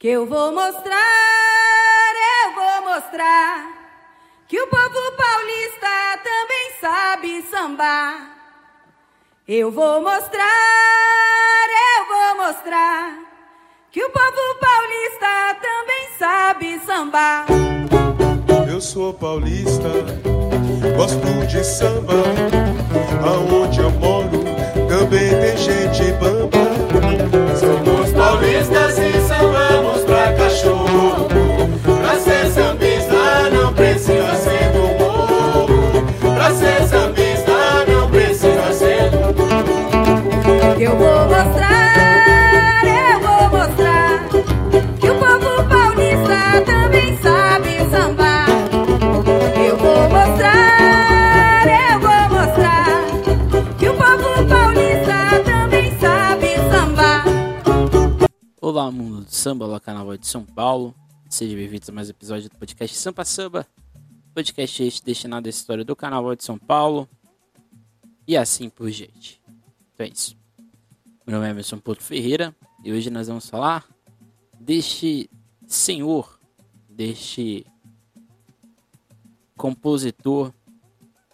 Que eu vou mostrar, eu vou mostrar que o povo paulista também sabe sambar. Eu vou mostrar, eu vou mostrar que o povo paulista também sabe sambar. Eu sou paulista, gosto de samba. Aonde eu moro também tem gente bamba. Somos paulistas e Olá, mundo do samba, olá, canal de São Paulo. Seja bem-vindo a mais um episódio do podcast Sampa Samba. Podcast este destinado à história do carnaval de São Paulo. E assim por diante. Então é isso. Meu nome é Emerson Porto Ferreira e hoje nós vamos falar deste senhor, deste compositor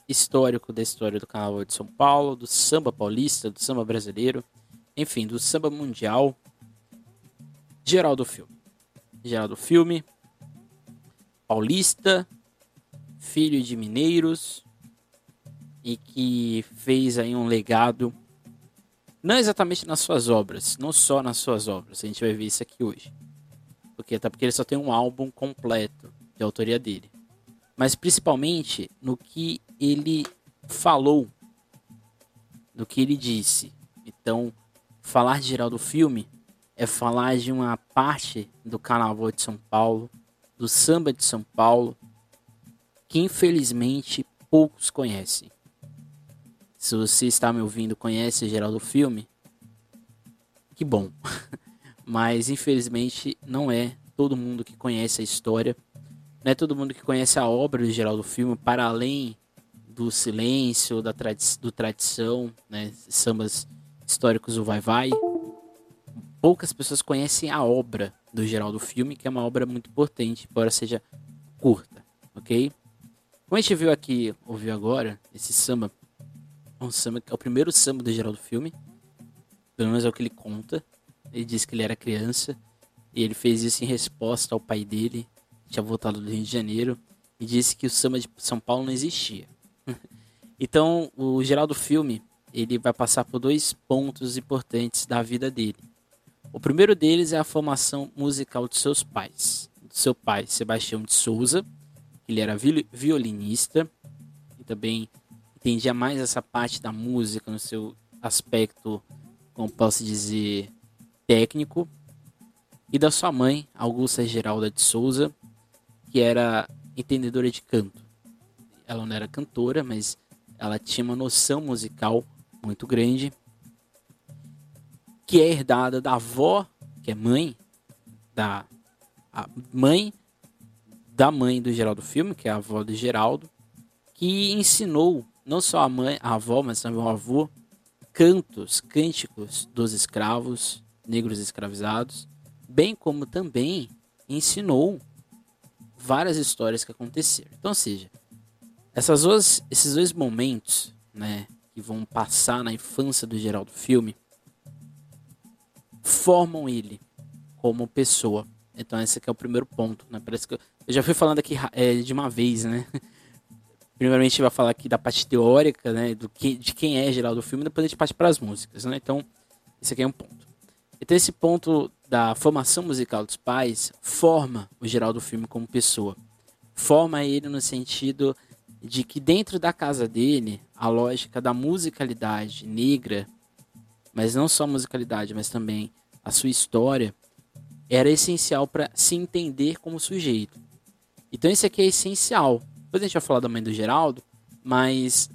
histórico da história do carnaval de São Paulo, do samba paulista, do samba brasileiro, enfim, do samba mundial. Geraldo Filme. Geraldo Filme, paulista, filho de mineiros e que fez aí um legado não exatamente nas suas obras, não só nas suas obras. A gente vai ver isso aqui hoje. Porque até porque ele só tem um álbum completo de autoria dele. Mas principalmente no que ele falou, no que ele disse. Então, falar de Geraldo Filme é falar de uma parte do carnaval de São Paulo, do samba de São Paulo, que infelizmente poucos conhecem. Se você está me ouvindo conhece Geraldo Filme, que bom. Mas infelizmente não é todo mundo que conhece a história, não é todo mundo que conhece a obra de Geraldo Filme para além do silêncio, da tradi do tradição, né, sambas históricos do Vai Vai poucas pessoas conhecem a obra do Geraldo Filme, que é uma obra muito importante, embora seja curta, ok? Como a gente viu aqui, ouviu agora, esse samba, é um samba que é o primeiro samba do Geraldo Filme, pelo menos é o que ele conta. Ele disse que ele era criança e ele fez isso em resposta ao pai dele, que tinha voltado do Rio de Janeiro, e disse que o samba de São Paulo não existia. então, o Geraldo Filme, ele vai passar por dois pontos importantes da vida dele. O primeiro deles é a formação musical de seus pais. Do seu pai, Sebastião de Souza, ele era violinista e também entendia mais essa parte da música no seu aspecto, como posso dizer, técnico. E da sua mãe, Augusta Geralda de Souza, que era entendedora de canto. Ela não era cantora, mas ela tinha uma noção musical muito grande que é herdada da avó, que é mãe, da mãe da mãe do Geraldo Filme, que é a avó do Geraldo, que ensinou não só a mãe, a avó, mas também o avô, cantos, cânticos dos escravos, negros escravizados, bem como também ensinou várias histórias que aconteceram. Então, ou seja, essas duas, esses dois momentos, né, que vão passar na infância do Geraldo Filme, formam ele como pessoa. Então esse é o primeiro ponto, né? Parece que eu, eu já fui falando aqui é, de uma vez, né? Primeiramente a gente vai falar aqui da parte teórica, né? Do que, de quem é Geraldo Filme, depois a gente parte para as músicas, né? Então esse aqui é um ponto. Então esse ponto da formação musical dos pais forma o Geraldo Filme como pessoa. Forma ele no sentido de que dentro da casa dele, a lógica da musicalidade negra mas não só a musicalidade, mas também a sua história, era essencial para se entender como sujeito. Então esse aqui é essencial. Depois a gente vai falar da mãe do Geraldo, mas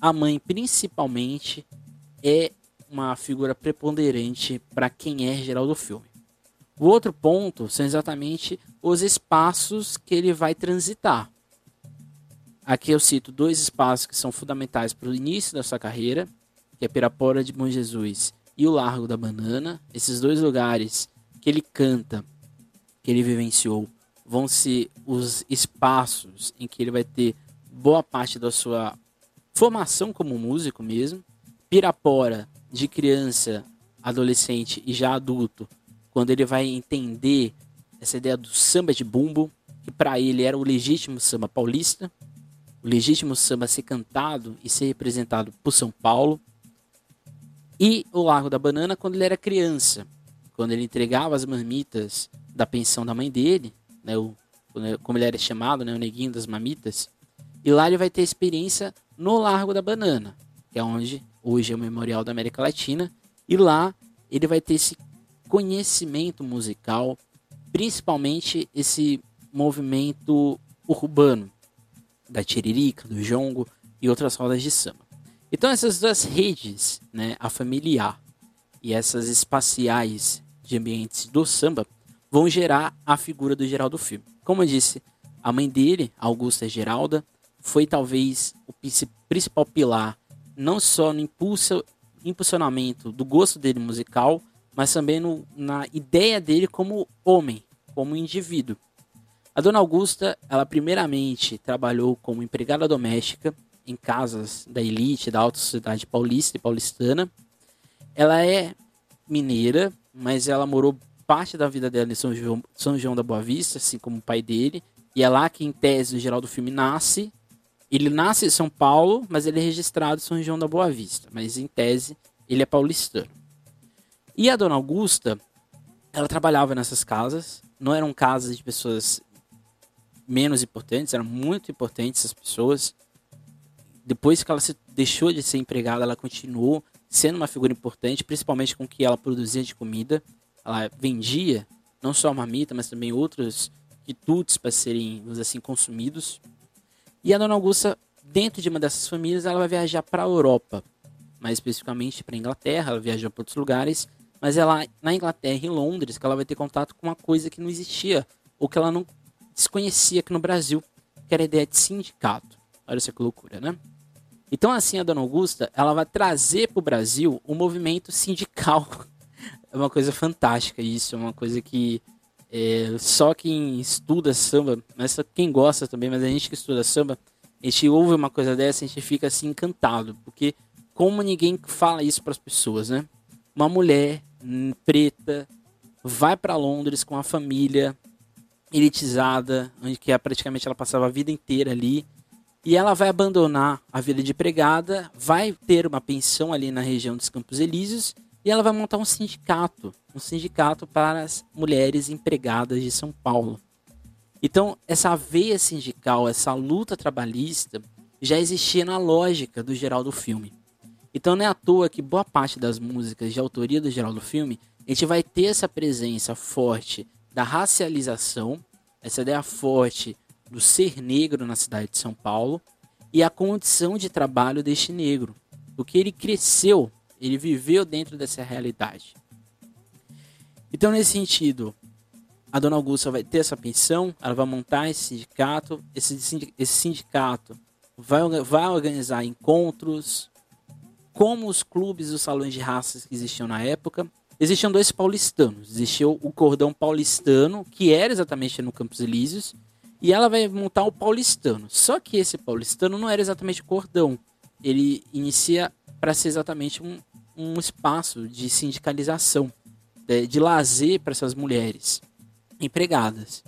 a mãe principalmente é uma figura preponderante para quem é Geraldo Filme. O outro ponto são exatamente os espaços que ele vai transitar. Aqui eu cito dois espaços que são fundamentais para o início da sua carreira, que é Pirapora de Bom Jesus, e o Largo da Banana, esses dois lugares que ele canta que ele vivenciou vão ser os espaços em que ele vai ter boa parte da sua formação como músico mesmo. Pirapora, de criança, adolescente e já adulto, quando ele vai entender essa ideia do samba de bumbo, que para ele era o legítimo samba paulista, o legítimo samba ser cantado e ser representado por São Paulo. E o Largo da Banana quando ele era criança, quando ele entregava as marmitas da pensão da mãe dele, né, o, como ele era chamado, né, o neguinho das mamitas. E lá ele vai ter experiência no Largo da Banana, que é onde hoje é o Memorial da América Latina. E lá ele vai ter esse conhecimento musical, principalmente esse movimento urbano da tiririca, do jongo e outras rodas de samba. Então essas duas redes, né, a familiar e essas espaciais de ambientes do samba, vão gerar a figura do Geraldo Filme. Como eu disse, a mãe dele, Augusta Geralda, foi talvez o principal pilar, não só no impulso, impulsionamento do gosto dele musical, mas também no, na ideia dele como homem, como indivíduo. A dona Augusta, ela primeiramente trabalhou como empregada doméstica em casas da elite da alta sociedade paulista e paulistana. Ela é mineira, mas ela morou parte da vida dela em São João, São João da Boa Vista, assim como o pai dele. E é lá que, em tese, o Geraldo Filme nasce. Ele nasce em São Paulo, mas ele é registrado em São João da Boa Vista. Mas, em tese, ele é paulistano. E a dona Augusta, ela trabalhava nessas casas. Não eram casas de pessoas menos importantes, eram muito importantes essas pessoas. Depois que ela se deixou de ser empregada, ela continuou sendo uma figura importante, principalmente com o que ela produzia de comida. Ela vendia não só a marmita, mas também outros quitutes para serem, assim, consumidos. E a dona Augusta, dentro de uma dessas famílias, ela vai viajar para a Europa, mais especificamente para a Inglaterra, ela viajou para outros lugares, mas é lá na Inglaterra, em Londres, que ela vai ter contato com uma coisa que não existia, ou que ela não desconhecia aqui no Brasil, que era a ideia de sindicato. Olha só que loucura, né? Então, assim, a Dona Augusta, ela vai trazer para o Brasil o movimento sindical. É uma coisa fantástica isso, é uma coisa que é, só quem estuda samba, mas só quem gosta também, mas a gente que estuda samba, a gente ouve uma coisa dessa, a gente fica assim encantado, porque como ninguém fala isso para as pessoas, né? Uma mulher hum, preta vai para Londres com a família, elitizada, onde que é, praticamente ela passava a vida inteira ali. E ela vai abandonar a vida de empregada, vai ter uma pensão ali na região dos Campos Elíseos e ela vai montar um sindicato, um sindicato para as mulheres empregadas de São Paulo. Então, essa veia sindical, essa luta trabalhista já existia na lógica do Geraldo Filme. Então, não é à toa que boa parte das músicas de autoria do Geraldo Filme, a gente vai ter essa presença forte da racialização, essa ideia forte do ser negro na cidade de São Paulo e a condição de trabalho deste negro, porque ele cresceu, ele viveu dentro dessa realidade. Então, nesse sentido, a dona Augusta vai ter essa pensão, ela vai montar esse sindicato, esse, sindicato vai, vai organizar encontros, como os clubes, os salões de raças que existiam na época, existiam dois paulistanos. Existia o cordão paulistano, que era exatamente no Campos Elíseos, e ela vai montar o paulistano. Só que esse paulistano não era exatamente cordão. Ele inicia para ser exatamente um, um espaço de sindicalização, de, de lazer para essas mulheres empregadas.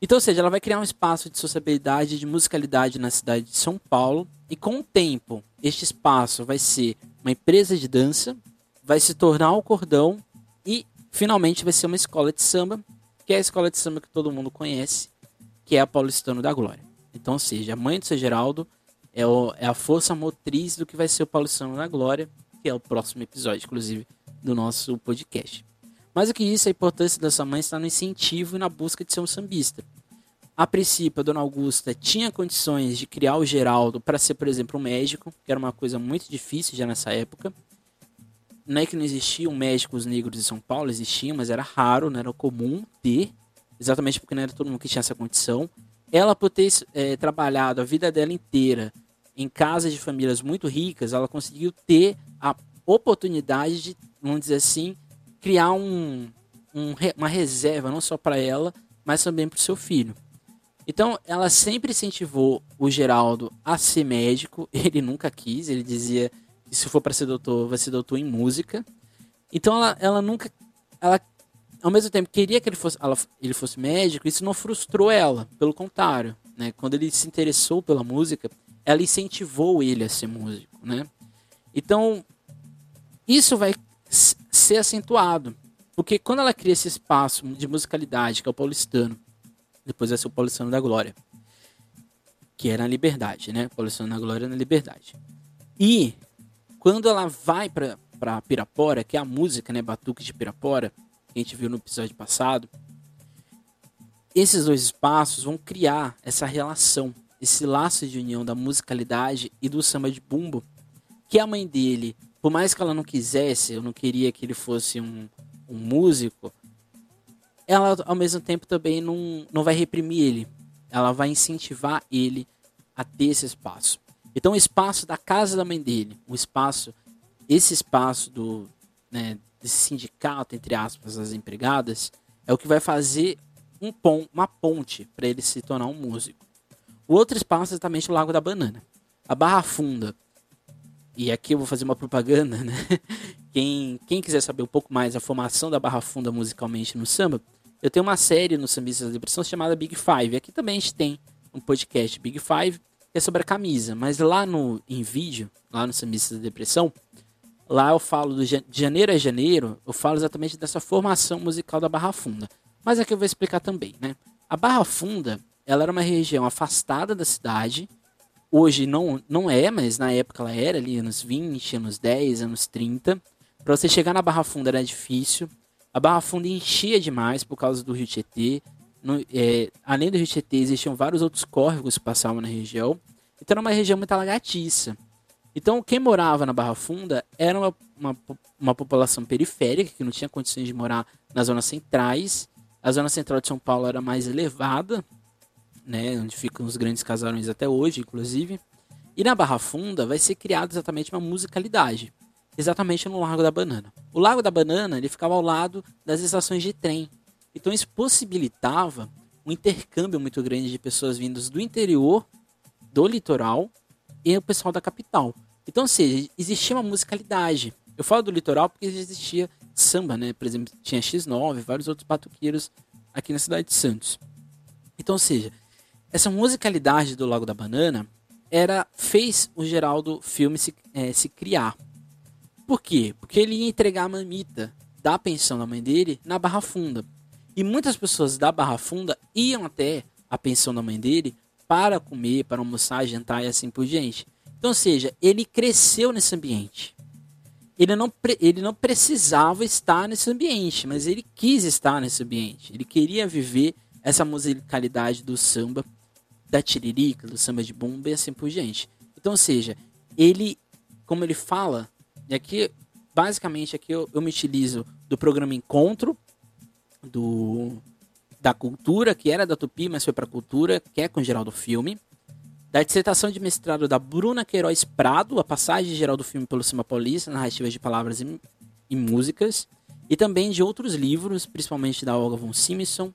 Então, ou seja, ela vai criar um espaço de sociabilidade, de musicalidade na cidade de São Paulo. E com o tempo, este espaço vai ser uma empresa de dança, vai se tornar o cordão e finalmente vai ser uma escola de samba, que é a escola de samba que todo mundo conhece, que é a Paulistano da Glória. Então, ou seja, a mãe do seu Geraldo é, o, é a força motriz do que vai ser o Paulistano da Glória, que é o próximo episódio, inclusive, do nosso podcast. Mais do que isso, a importância da sua mãe está no incentivo e na busca de ser um sambista. A princípio, a dona Augusta tinha condições de criar o Geraldo para ser, por exemplo, um médico, que era uma coisa muito difícil já nessa época não é que não existiam médicos negros em São Paulo, existiam, mas era raro, não era comum ter, exatamente porque não era todo mundo que tinha essa condição. Ela, por ter é, trabalhado a vida dela inteira em casas de famílias muito ricas, ela conseguiu ter a oportunidade de, vamos dizer assim, criar um, um, uma reserva não só para ela, mas também para o seu filho. Então, ela sempre incentivou o Geraldo a ser médico. Ele nunca quis. Ele dizia que se for para ser doutor, vai ser doutor em música. Então, ela, ela nunca. Ela, ao mesmo tempo, queria que ele fosse, ela, ele fosse médico. Isso não frustrou ela. Pelo contrário. Né? Quando ele se interessou pela música, ela incentivou ele a ser músico. Né? Então, isso vai ser acentuado. Porque quando ela cria esse espaço de musicalidade, que é o paulistano, depois vai ser o Paulistano da Glória. Que era na Liberdade, né? Paulistano da Glória na Liberdade. E quando ela vai para Pirapora, que é a música, né, Batuque de Pirapora, que a gente viu no episódio passado, esses dois espaços vão criar essa relação, esse laço de união da musicalidade e do samba de bumbo, que a mãe dele, por mais que ela não quisesse, eu não queria que ele fosse um, um músico, ela ao mesmo tempo também não, não vai reprimir ele. Ela vai incentivar ele a ter esse espaço. Então o espaço da casa da mãe dele, o espaço, esse espaço do né, desse sindicato entre aspas das empregadas, é o que vai fazer um pom, uma ponte para ele se tornar um músico. O outro espaço é exatamente o Lago da Banana. A Barra Funda. E aqui eu vou fazer uma propaganda, né? Quem, quem quiser saber um pouco mais da formação da Barra Funda musicalmente no samba, eu tenho uma série no Sambistas da Depressão chamada Big Five. Aqui também a gente tem um podcast Big Five, que é sobre a camisa. Mas lá no em vídeo, lá no Sambistas da Depressão, lá eu falo de janeiro a janeiro, eu falo exatamente dessa formação musical da Barra Funda. Mas aqui eu vou explicar também, né? A Barra Funda, ela era uma região afastada da cidade. Hoje não, não é, mas na época ela era ali, anos 20, anos 10, anos 30. Para você chegar na Barra Funda era difícil. A Barra Funda enchia demais por causa do Rio Tietê. No, é, além do Rio Tietê, existiam vários outros córregos que passavam na região. Então era uma região muito alagatiça. Então quem morava na Barra Funda era uma, uma, uma, população periférica que não tinha condições de morar nas zonas centrais. A zona central de São Paulo era mais elevada, né, onde ficam os grandes casarões até hoje, inclusive. E na Barra Funda vai ser criada exatamente uma musicalidade exatamente no Lago da Banana. O Lago da Banana ele ficava ao lado das estações de trem. Então isso possibilitava um intercâmbio muito grande de pessoas vindas do interior, do litoral e o pessoal da capital. Então, ou seja, existia uma musicalidade. Eu falo do litoral porque existia samba, né? Por exemplo, tinha X9, vários outros batuqueiros aqui na cidade de Santos. Então, ou seja, essa musicalidade do Lago da Banana era fez o Geraldo filme se, é, se criar. Por quê? Porque ele ia entregar a mamita da pensão da mãe dele na Barra Funda. E muitas pessoas da Barra Funda iam até a pensão da mãe dele para comer, para almoçar, jantar e assim por diante. Então, ou seja, ele cresceu nesse ambiente. Ele não, ele não precisava estar nesse ambiente, mas ele quis estar nesse ambiente. Ele queria viver essa musicalidade do samba, da tiririca, do samba de bomba e assim por diante. Então, ou seja, ele, como ele fala e aqui, basicamente, aqui eu, eu me utilizo do programa Encontro, do da cultura, que era da Tupi, mas foi para cultura, que é com geral do filme. Da dissertação de mestrado da Bruna Queiroz Prado, a passagem geral do filme pelo Cima Paulista, narrativas de palavras e, e, músicas. E também de outros livros, principalmente da Olga von Simpson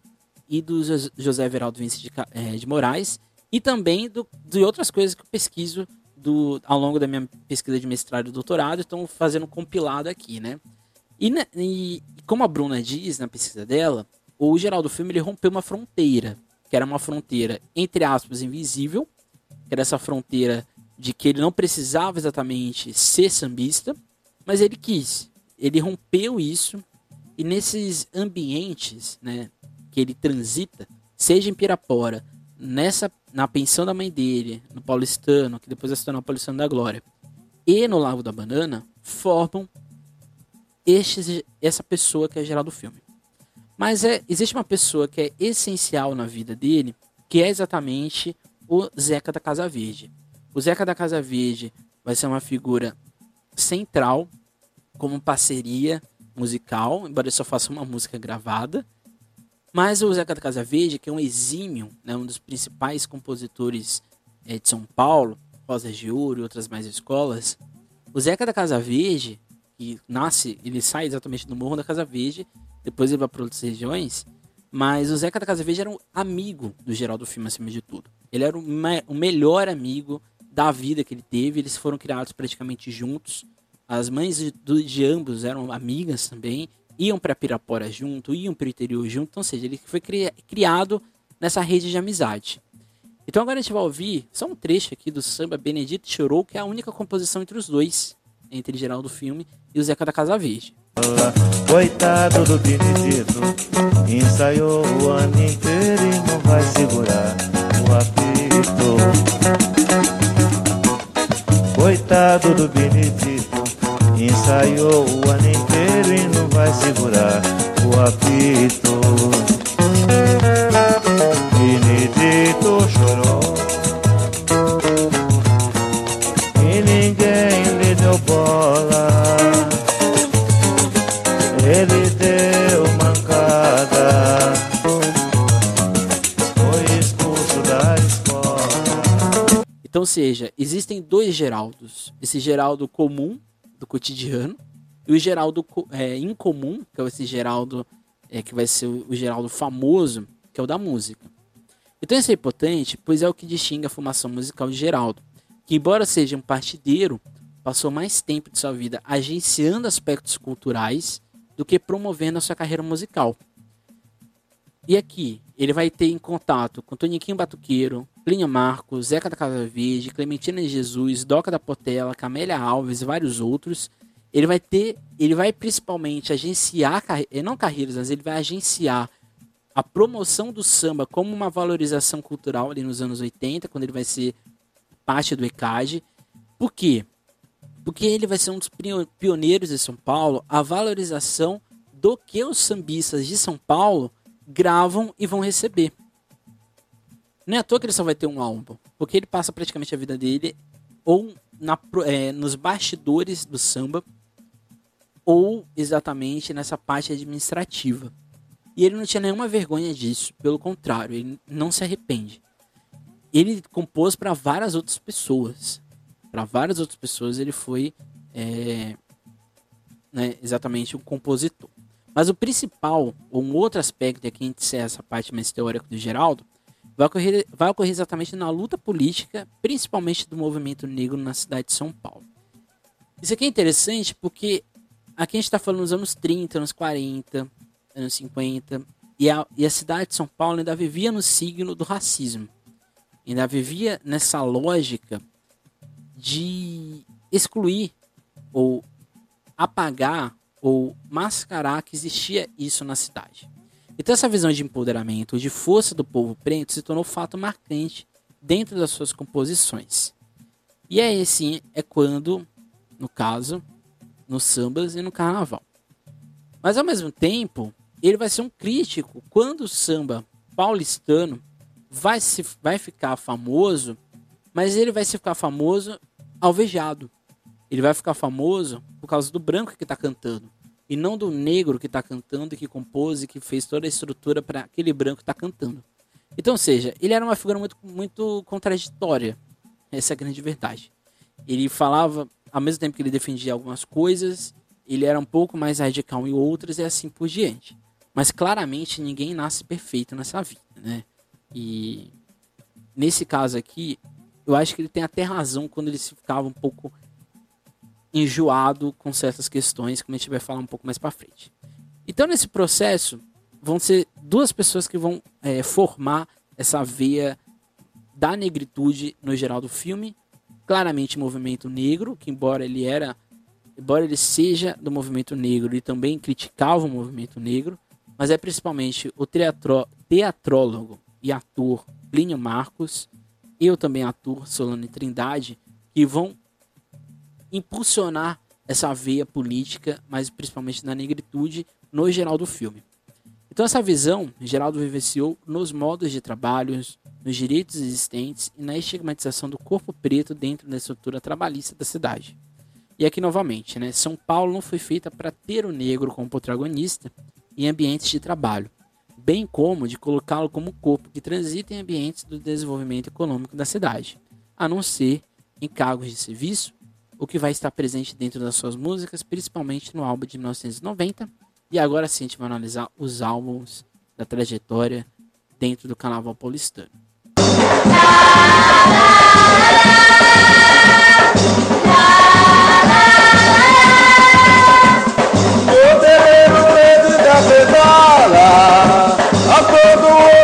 e do José Everaldo Vinci de, é, de Moraes. E também do, de outras coisas que eu pesquiso do, ao longo da minha pesquisa de mestrado e doutorado, estão fazendo um compilado aqui, né? E, e, como a Bruna diz na pesquisa dela, o Geraldo Filme ele rompeu uma fronteira, que era uma fronteira, entre aspas, invisível, que era essa fronteira de que ele não precisava exatamente ser sambista, mas ele quis. Ele rompeu isso e nesses ambientes né, que ele transita, seja em Pirapora, nessa na pensão da mãe dele, no paulistano, que depois vai se tornar o paulistano da glória, e no Lago da Banana, formam este, essa pessoa que é geral do filme. Mas é, existe uma pessoa que é essencial na vida dele, que é exatamente o Zeca da Casa Verde. O Zeca da Casa Verde vai ser uma figura central como parceria musical, embora ele só faça uma música gravada, mas o Zeca da Casa Verde, que é um exímio, né, um dos principais compositores é, de São Paulo, Rosas de Ouro e outras mais escolas, o Zeca da Casa Verde, que nasce, ele sai exatamente do Morro da Casa Verde, depois ele vai para outras regiões, mas o Zeca da Casa Verde era um amigo do Geraldo Filme acima de tudo. Ele era o, me o melhor amigo da vida que ele teve, eles foram criados praticamente juntos. As mães de, de ambos eram amigas também, iam para Pirapora junto, iam para o interior junto, então, ou seja, ele foi cri criado nessa rede de amizade. Então agora a gente vai ouvir só um trecho aqui do samba Benedito Chorou, que é a única composição entre os dois, entre Geraldo Filme e o Zeca da Casa Verde. Coitado do Benedito, ensaiou o ano inteiro e não vai segurar o apito. Coitado do Benedito, ensaiou o ano inteiro e não vai segurar o apito. Benedito chorou Então, seja, existem dois Geraldos. Esse Geraldo comum, do cotidiano, e o Geraldo é, incomum, que é esse Geraldo é, que vai ser o Geraldo famoso, que é o da música. Então isso é importante, pois é o que distingue a formação musical de Geraldo, que embora seja um partideiro, passou mais tempo de sua vida agenciando aspectos culturais do que promovendo a sua carreira musical. E aqui, ele vai ter em contato com Toniquinho Batuqueiro, Plínio Marcos, Zeca da Casa Verde, Clementina Jesus, Doca da Portela, Camélia Alves e vários outros. Ele vai ter, ele vai principalmente agenciar, não carreiras, mas ele vai agenciar a promoção do samba como uma valorização cultural ali nos anos 80, quando ele vai ser parte do ECAD. Por quê? Porque ele vai ser um dos pioneiros de São Paulo a valorização do que os sambistas de São Paulo gravam e vão receber. Não é à toa que ele só vai ter um álbum, porque ele passa praticamente a vida dele ou na, é, nos bastidores do samba ou exatamente nessa parte administrativa. E ele não tinha nenhuma vergonha disso, pelo contrário, ele não se arrepende. Ele compôs para várias outras pessoas. Para várias outras pessoas ele foi é, né, exatamente um compositor. Mas o principal, ou um outro aspecto, aqui a gente essa parte mais teórica do Geraldo, vai ocorrer, vai ocorrer exatamente na luta política, principalmente do movimento negro na cidade de São Paulo. Isso aqui é interessante porque aqui a gente está falando nos anos 30, anos 40, anos 50, e a, e a cidade de São Paulo ainda vivia no signo do racismo. Ainda vivia nessa lógica de excluir ou apagar ou mascarar que existia isso na cidade. Então essa visão de empoderamento, de força do povo preto se tornou fato marcante dentro das suas composições. E aí assim é quando, no caso, nos sambas e no carnaval. Mas ao mesmo tempo, ele vai ser um crítico quando o samba paulistano vai, se, vai ficar famoso, mas ele vai se ficar famoso alvejado. Ele vai ficar famoso por causa do branco que está cantando. E não do negro que está cantando que compôs e que fez toda a estrutura para aquele branco que está cantando. Então, ou seja, ele era uma figura muito, muito contraditória. Essa é a grande verdade. Ele falava, ao mesmo tempo que ele defendia algumas coisas, ele era um pouco mais radical em outras e assim por diante. Mas claramente ninguém nasce perfeito nessa vida, né? E nesse caso aqui, eu acho que ele tem até razão quando ele se ficava um pouco enjoado com certas questões, como a gente vai falar um pouco mais para frente. Então, nesse processo, vão ser duas pessoas que vão é, formar essa veia da negritude no geral do filme. Claramente, movimento negro, que embora ele era, embora ele seja do movimento negro, ele também criticava o movimento negro, mas é principalmente o teatrólogo e ator Plínio Marcos, eu também ator Solane Trindade, que vão impulsionar essa veia política, mas principalmente na negritude, no geral do filme. Então essa visão, Geraldo vivenciou nos modos de trabalho, nos direitos existentes e na estigmatização do corpo preto dentro da estrutura trabalhista da cidade. E aqui novamente, né, São Paulo não foi feita para ter o negro como protagonista, em ambientes de trabalho, bem como de colocá-lo como corpo que transita em ambientes do desenvolvimento econômico da cidade, a não ser em cargos de serviço, o que vai estar presente dentro das suas músicas, principalmente no álbum de 1990, E agora sim a gente vai analisar os álbuns da trajetória dentro do Carnaval Paulistano. O terreiro preto da pedola A todo o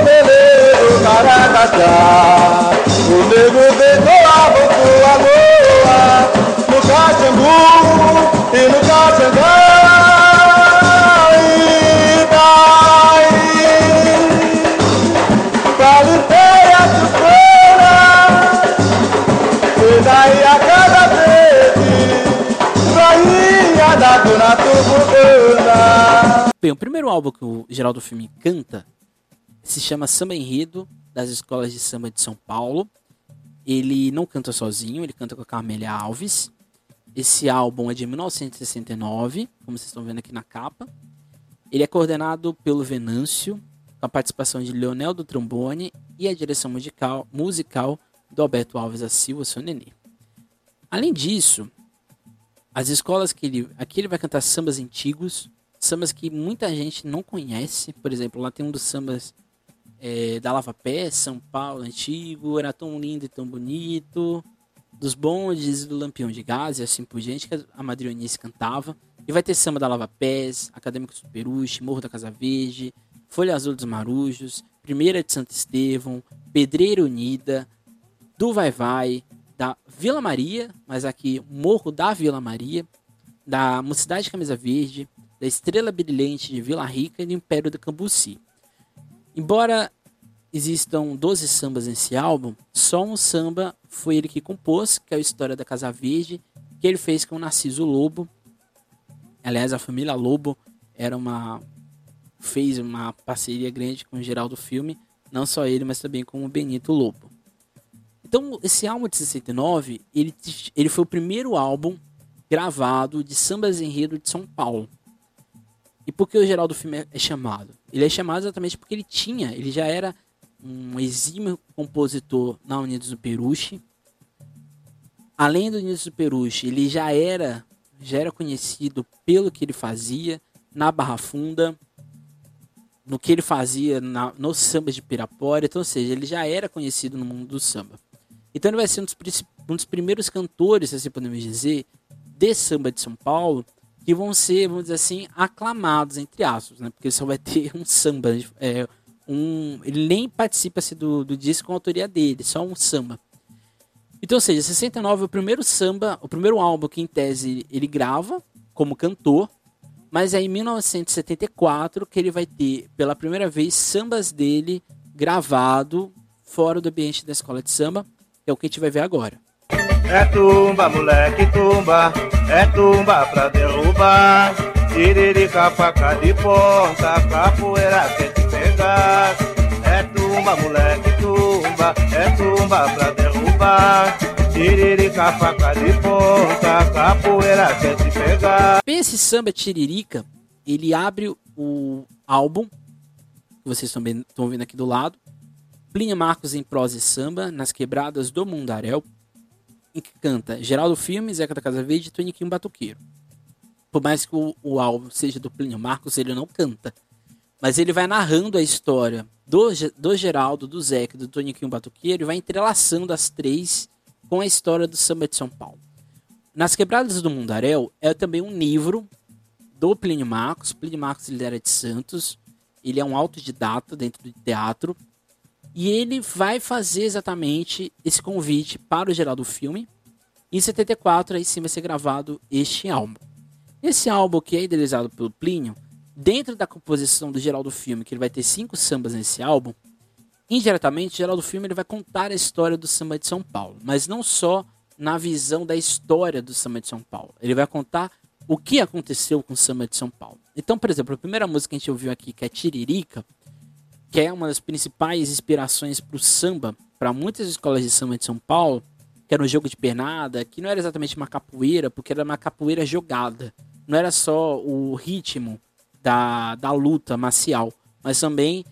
Bem, o primeiro álbum que o Geraldo Filme canta se chama Samba Enredo das Escolas de Samba de São Paulo. Ele não canta sozinho, ele canta com a Carmélia Alves. Esse álbum é de 1969, como vocês estão vendo aqui na capa. Ele é coordenado pelo Venâncio, com a participação de Leonel do trombone e a direção musical, musical do Alberto Alves da Silva, seu nenê. Além disso, as escolas que ele. Aqui ele vai cantar sambas antigos, sambas que muita gente não conhece. Por exemplo, lá tem um dos sambas é, da Lava Pé, São Paulo antigo, era tão lindo e tão bonito. Dos bondes do Lampião de Gás e assim por diante, que a Madrionice cantava. E vai ter samba da Lava Pés, Acadêmico do Peruche, Morro da Casa Verde, Folha Azul dos Marujos, Primeira de Santo Estevão, Pedreira Unida, do Vai Vai, da Vila Maria, mas aqui Morro da Vila Maria, da Mocidade de Camisa Verde, da Estrela Brilhante de Vila Rica e do Império do Cambuci. Embora existam 12 sambas nesse álbum, só um samba foi ele que compôs, que é a História da Casa Verde, que ele fez com o Narciso Lobo. Aliás, a família Lobo era uma fez uma parceria grande com o Geraldo Filme, não só ele, mas também com o Benito Lobo. Então, esse álbum de 69, ele, ele foi o primeiro álbum gravado de sambas enredo de São Paulo. E por que o Geraldo Filme é chamado? Ele é chamado exatamente porque ele tinha, ele já era um exímio compositor na Unidos do Peruche. Além do Unidos do Peruche, ele já era, já era conhecido pelo que ele fazia na Barra Funda, no que ele fazia na, nos sambas de Pirapora. Então, ou seja, ele já era conhecido no mundo do samba. Então ele vai ser um dos, um dos primeiros cantores, assim podemos dizer, de samba de São Paulo, que vão ser, vamos dizer assim, aclamados, entre aspas, né? Porque só vai ter um samba, é, um, ele nem participa assim, do, do disco com a autoria dele, só um samba. Então, ou seja, 69 é o primeiro samba, o primeiro álbum que em tese ele grava como cantor, mas é em 1974 que ele vai ter pela primeira vez sambas dele gravado fora do ambiente da escola de samba, é o que a gente vai ver agora. É tumba, moleque, tumba, é tumba pra derrubar. Tiririca, faca de ponta, capoeira quer te pegar. É tumba, moleque, tumba, é tumba pra derrubar. Tiririca, faca de ponta, capoeira quer te pegar. Esse samba Tiririca, ele abre o álbum, que vocês também estão vendo aqui do lado. Plínio Marcos em prosa e samba, nas quebradas do Mundaréu, que canta Geraldo Filme, Zeca da Casa Verde e Toniquinho Batuqueiro. Por mais que o, o álbum seja do Plínio Marcos, ele não canta. Mas ele vai narrando a história do, do Geraldo, do Zeca e do Toniquinho Batuqueiro e vai entrelaçando as três com a história do samba de São Paulo. Nas Quebradas do Mundaréu é também um livro do Plínio Marcos. Plínio Marcos ele era de Santos. Ele é um autodidata dentro do teatro. E ele vai fazer exatamente esse convite para o Geraldo Filme. Em 74, aí sim vai ser gravado este álbum. Esse álbum que é idealizado pelo Plínio, dentro da composição do Geraldo Filme, que ele vai ter cinco sambas nesse álbum, indiretamente, Geraldo Filme ele vai contar a história do samba de São Paulo. Mas não só na visão da história do samba de São Paulo. Ele vai contar o que aconteceu com o samba de São Paulo. Então, por exemplo, a primeira música que a gente ouviu aqui, que é Tiririca, que é uma das principais inspirações para o samba, para muitas escolas de samba de São Paulo, que era um jogo de pernada, que não era exatamente uma capoeira, porque era uma capoeira jogada. Não era só o ritmo da, da luta marcial, mas também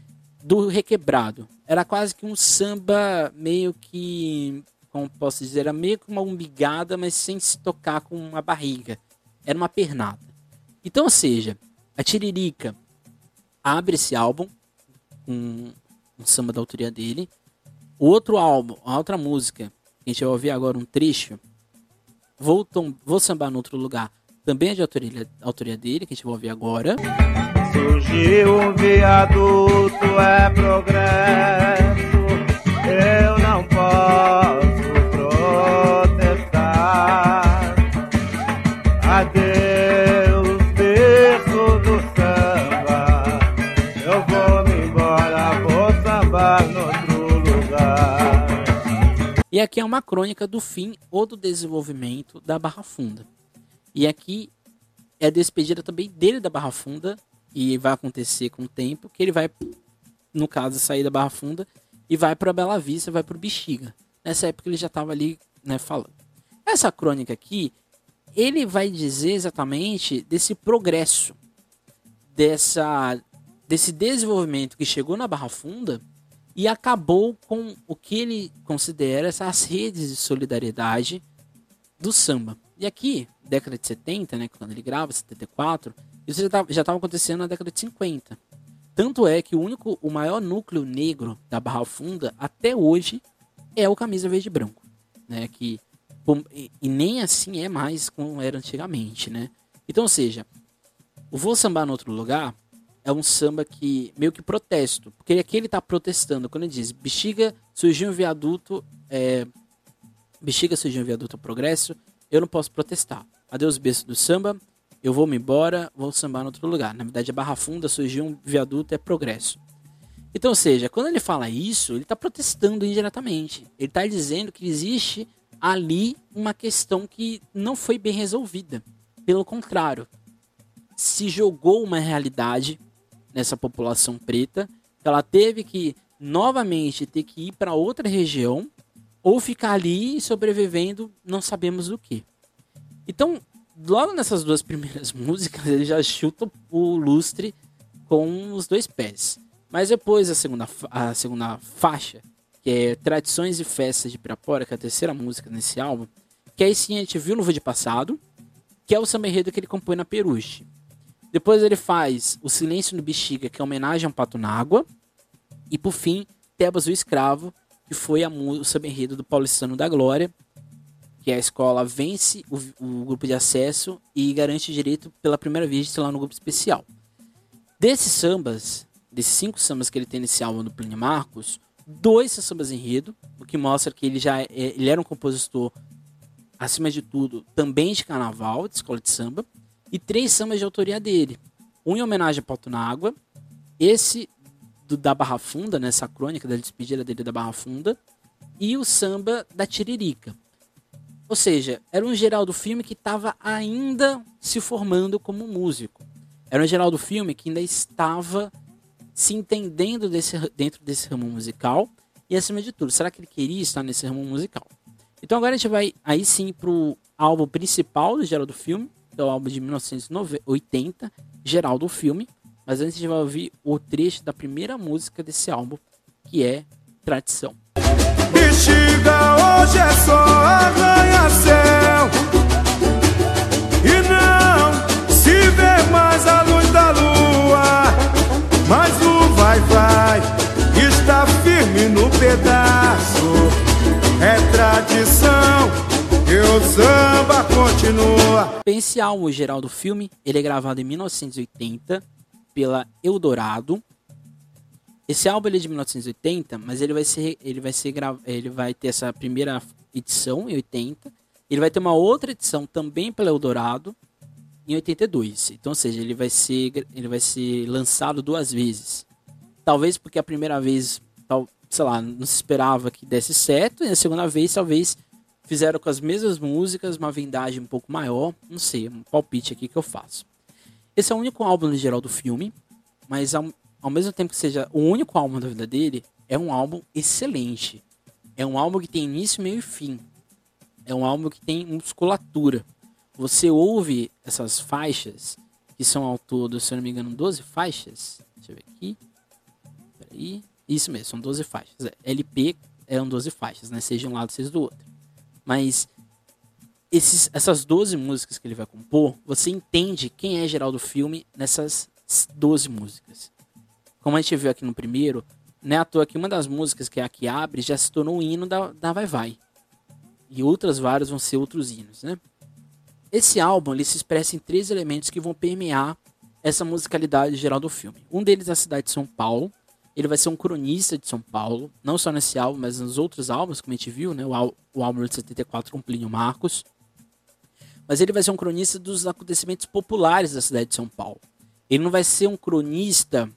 do requebrado. Era quase que um samba meio que, como posso dizer, era meio que uma umbigada, mas sem se tocar com uma barriga. Era uma pernada. Então, ou seja, A Tiririca abre esse álbum com um samba da autoria dele. Outro álbum, outra música, que a gente vai ouvir agora um trecho, Vou, tom, vou sambar no outro lugar, também é de autoria, autoria dele, que a gente vai ouvir agora. Surgiu um viaduto, é progresso. Aqui é uma crônica do fim ou do desenvolvimento da Barra Funda. E aqui é a despedida também dele da Barra Funda e vai acontecer com o tempo que ele vai, no caso, sair da Barra Funda e vai para Bela Vista, vai para Bexiga. Nessa época ele já estava ali, né, falando. Essa crônica aqui, ele vai dizer exatamente desse progresso, dessa desse desenvolvimento que chegou na Barra Funda e acabou com o que ele considera essas redes de solidariedade do samba. E aqui, década de 70, né, quando ele grava, 74, isso já estava acontecendo na década de 50. Tanto é que o único, o maior núcleo negro da Barra Funda até hoje é o camisa verde e branco, né, que e, e nem assim é mais como era antigamente, né? Então, ou seja, o Vou Sambar no Outro Lugar é um samba que meio que protesto, porque aqui ele está protestando quando ele diz bexiga surgiu um viaduto, é, bexiga surgiu um viaduto ao progresso, eu não posso protestar. Adeus berço do samba, eu vou me embora, vou sambar em outro lugar. Na verdade, a Barra Funda surgiu um viaduto é progresso. Então, ou seja, quando ele fala isso, ele está protestando indiretamente. Ele está dizendo que existe ali uma questão que não foi bem resolvida. Pelo contrário, se jogou uma realidade nessa população preta, ela teve que novamente ter que ir para outra região ou ficar ali sobrevivendo, não sabemos do que. Então, logo nessas duas primeiras músicas, ele já chuta o lustre com os dois pés. Mas depois a segunda, a segunda faixa, que é Tradições e Festas de Pirapora, que é a terceira música nesse álbum, que aí sim a gente viu no vídeo passado, que é o samba enredo que ele compõe na Peruche. Depois ele faz O Silêncio no Bexiga, que é homenagem a um pato na água. E por fim, Tebas o Escravo, que foi a, samba enredo do Paulistano da Glória, que a escola vence o, o, grupo de acesso e garante direito pela primeira vez de lá no grupo especial. Desses sambas, desses cinco sambas que ele tem nesse álbum do Plínio Marcos, dois são sambas enredo, o que mostra que ele já é, ele era um compositor, acima de tudo, também de carnaval, de escola de samba, e três sambas de autoria dele. Um em homenagem a Pauto na Água, esse do, da Barra Funda, nessa crônica da despedida dele da Barra Funda, e o samba da Tiririca. Ou seja, era um geral do filme que estava ainda se formando como músico. Era um geral do filme que ainda estava se entendendo desse, dentro desse ramo musical e acima de tudo, será que ele queria estar nesse ramo musical? Então agora a gente vai aí sim pro álbum principal do geral do filme, é o álbum de 1980, geral do filme. Mas antes a gente vai ouvir o trecho da primeira música desse álbum, que é Tradição. Bexiga hoje é só arranha-céu E não se vê mais a luz da lua Mas o vai-vai está firme no pedaço É tradição samba continua. Esse álbum geral do filme, ele é gravado em 1980 pela Eldorado. Esse álbum é de 1980, mas ele vai ser ele vai ser ele vai ter essa primeira edição em 80. Ele vai ter uma outra edição também pela Eldorado em 82. Então, ou seja, ele vai ser ele vai ser lançado duas vezes. Talvez porque a primeira vez, tal, sei lá, não se esperava que desse certo, e a segunda vez talvez fizeram com as mesmas músicas, uma vendagem um pouco maior, não sei, um palpite aqui que eu faço. Esse é o único álbum em geral do filme, mas ao, ao mesmo tempo que seja o único álbum da vida dele, é um álbum excelente. É um álbum que tem início, meio e fim. É um álbum que tem musculatura. Você ouve essas faixas, que são ao todo, se eu não me engano, 12 faixas. Deixa eu ver aqui. Peraí. Isso mesmo, são 12 faixas. LP eram 12 faixas, né? Seja de um lado, seja do outro. Mas esses, essas 12 músicas que ele vai compor, você entende quem é Geraldo Filme nessas 12 músicas. Como a gente viu aqui no primeiro, não é à toa que uma das músicas, que é a que abre, já se tornou o hino da, da Vai Vai. E outras várias vão ser outros hinos, né? Esse álbum ele se expressa em três elementos que vão permear essa musicalidade geral do filme. Um deles é a cidade de São Paulo. Ele vai ser um cronista de São Paulo, não só nesse álbum, mas nos outros álbuns, como a gente viu, né? O, o álbum de 74 com Plínio Marcos. Mas ele vai ser um cronista dos acontecimentos populares da cidade de São Paulo. Ele não vai ser um cronista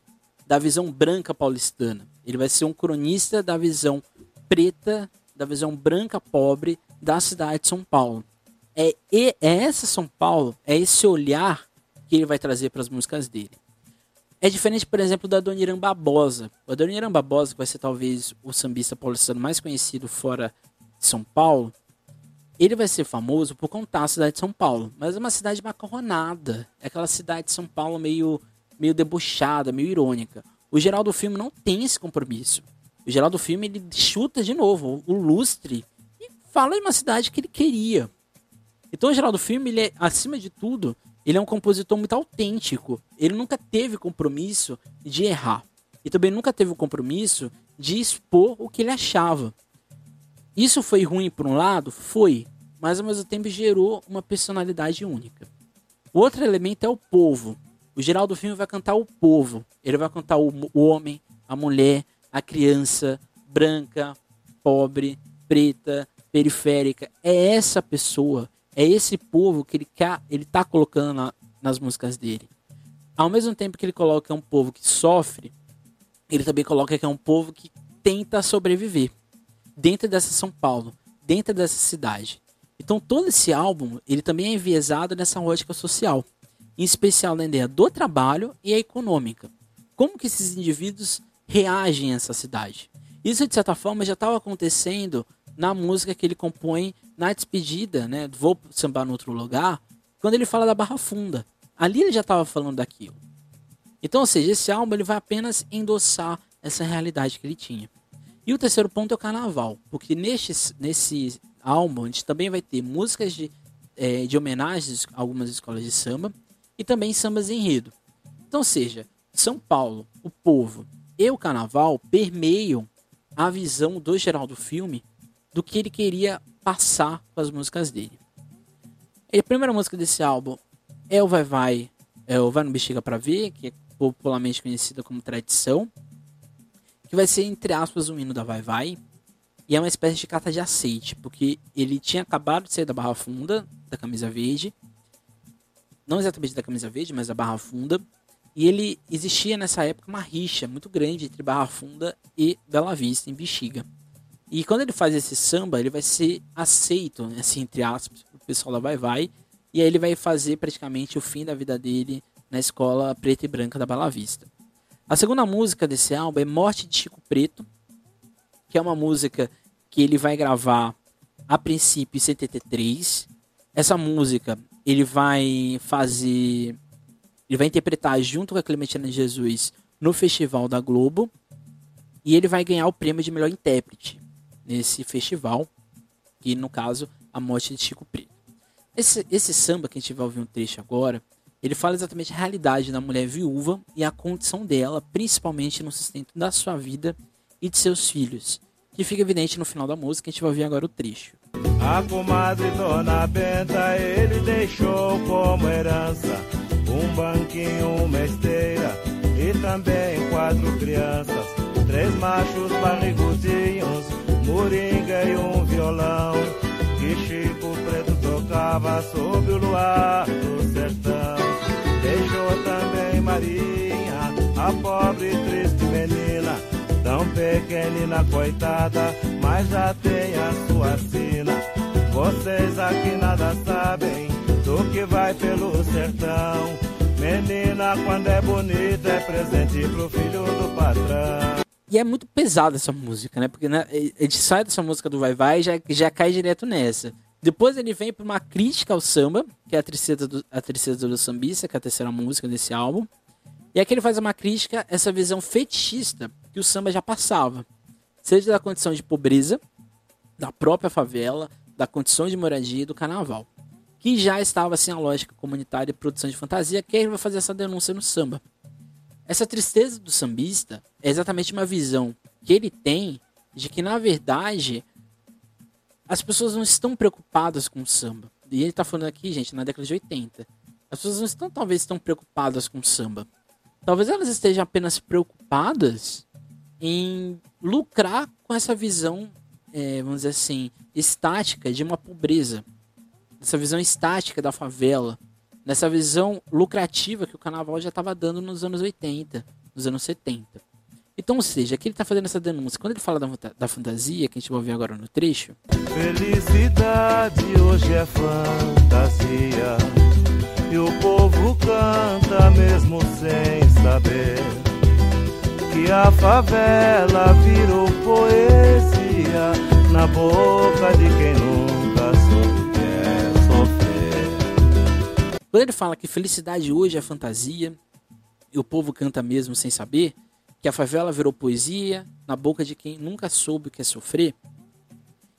da visão branca paulistana. Ele vai ser um cronista da visão preta, da visão branca pobre da cidade de São Paulo. É, é essa São Paulo, é esse olhar que ele vai trazer para as músicas dele. É diferente, por exemplo, da Adoniran Barbosa. O Adoniran Barbosa, que vai ser talvez o sambista paulistano mais conhecido fora de São Paulo, ele vai ser famoso por contar a cidade de São Paulo, mas é uma cidade macarronada. É aquela cidade de São Paulo meio meio debochada, meio irônica. O geral do filme não tem esse compromisso. O geral do filme ele chuta de novo o lustre e fala de uma cidade que ele queria. Então o geral do filme, ele é, acima de tudo, ele é um compositor muito autêntico. Ele nunca teve compromisso de errar. E também nunca teve o compromisso de expor o que ele achava. Isso foi ruim por um lado? Foi. Mas ao mesmo tempo gerou uma personalidade única. O outro elemento é o povo. O geral do filme vai cantar o povo. Ele vai cantar o, o homem, a mulher, a criança, branca, pobre, preta, periférica. É essa pessoa, é esse povo que ele, quer, ele tá colocando na, nas músicas dele. Ao mesmo tempo que ele coloca que é um povo que sofre, ele também coloca que é um povo que tenta sobreviver dentro dessa São Paulo, dentro dessa cidade. Então todo esse álbum, ele também é enviesado nessa lógica social em especial na ideia do trabalho e a econômica. Como que esses indivíduos reagem a essa cidade? Isso, de certa forma, já estava acontecendo na música que ele compõe na despedida, né? Vou sambar no outro lugar, quando ele fala da Barra Funda. Ali ele já estava falando daquilo. Então, ou seja, esse álbum ele vai apenas endossar essa realidade que ele tinha. E o terceiro ponto é o carnaval, porque neste, nesse álbum a gente também vai ter músicas de, é, de homenagens a algumas escolas de samba, e também sambas enredo. Então, seja, São Paulo, o povo e o carnaval permeiam a visão do Geraldo Filme do que ele queria passar com as músicas dele. a primeira música desse álbum é o Vai Vai, é o Vai no Bexiga Pra Ver, que é popularmente conhecida como Tradição, que vai ser, entre aspas, um hino da Vai Vai, e é uma espécie de carta de aceite, porque ele tinha acabado de sair da Barra Funda, da camisa verde, não exatamente da camisa verde, mas da Barra Funda. E ele existia nessa época uma rixa muito grande entre Barra Funda e Bela Vista, em Bexiga. E quando ele faz esse samba, ele vai ser aceito, assim, entre aspas, o pessoal da Vai Vai. E aí ele vai fazer praticamente o fim da vida dele na escola preta e branca da Bela Vista. A segunda música desse álbum é Morte de Chico Preto, que é uma música que ele vai gravar a princípio em 73. Essa música ele vai fazer. Ele vai interpretar junto com a Clementina de Jesus no Festival da Globo. E ele vai ganhar o prêmio de melhor intérprete nesse festival. Que no caso, a morte de Chico Preto. Esse, esse samba que a gente vai ouvir um trecho agora, ele fala exatamente a realidade da mulher viúva e a condição dela, principalmente no sustento da sua vida e de seus filhos, que fica evidente no final da música. A gente vai ouvir agora o trecho. A comadre Dona Benta ele deixou como herança um banquinho, uma esteira e também quatro crianças, três machos barrigudinhos, moringa e um violão que Chico Preto tocava sob o luar do sertão. Deixou também Marinha, a pobre e triste menina, tão pequenina, coitada, mas já tem a sua sina. Vocês aqui nada sabem do que vai pelo sertão. Menina, quando é bonita, é presente pro filho do patrão. E é muito pesada essa música, né? Porque né, ele sai dessa música do Vai Vai e já, já cai direto nessa. Depois ele vem para uma crítica ao samba, que é a tristeza, do, a tristeza do sambista, que é a terceira música desse álbum. E aqui ele faz uma crítica a essa visão fetichista que o samba já passava. Seja da condição de pobreza, da própria favela, da condição de moradia e do carnaval. Que já estava sem a lógica comunitária e produção de fantasia, que ele vai fazer essa denúncia no samba. Essa tristeza do sambista é exatamente uma visão que ele tem de que, na verdade, as pessoas não estão preocupadas com o samba. E ele está falando aqui, gente, na década de 80. As pessoas não estão, talvez, tão preocupadas com o samba. Talvez elas estejam apenas preocupadas em lucrar com essa visão, é, vamos dizer assim, estática de uma pobreza. Essa visão estática da favela. Nessa visão lucrativa que o carnaval já estava dando nos anos 80, nos anos 70. Então, ou seja, aqui ele está fazendo essa denúncia. Quando ele fala da, da fantasia, que a gente vai ver agora no trecho. Felicidade hoje é fantasia. E o povo canta mesmo sem saber que a favela virou poesia na boca de quem nunca Quando ele fala que felicidade hoje é fantasia e o povo canta mesmo sem saber que a favela virou poesia na boca de quem nunca soube o que é sofrer.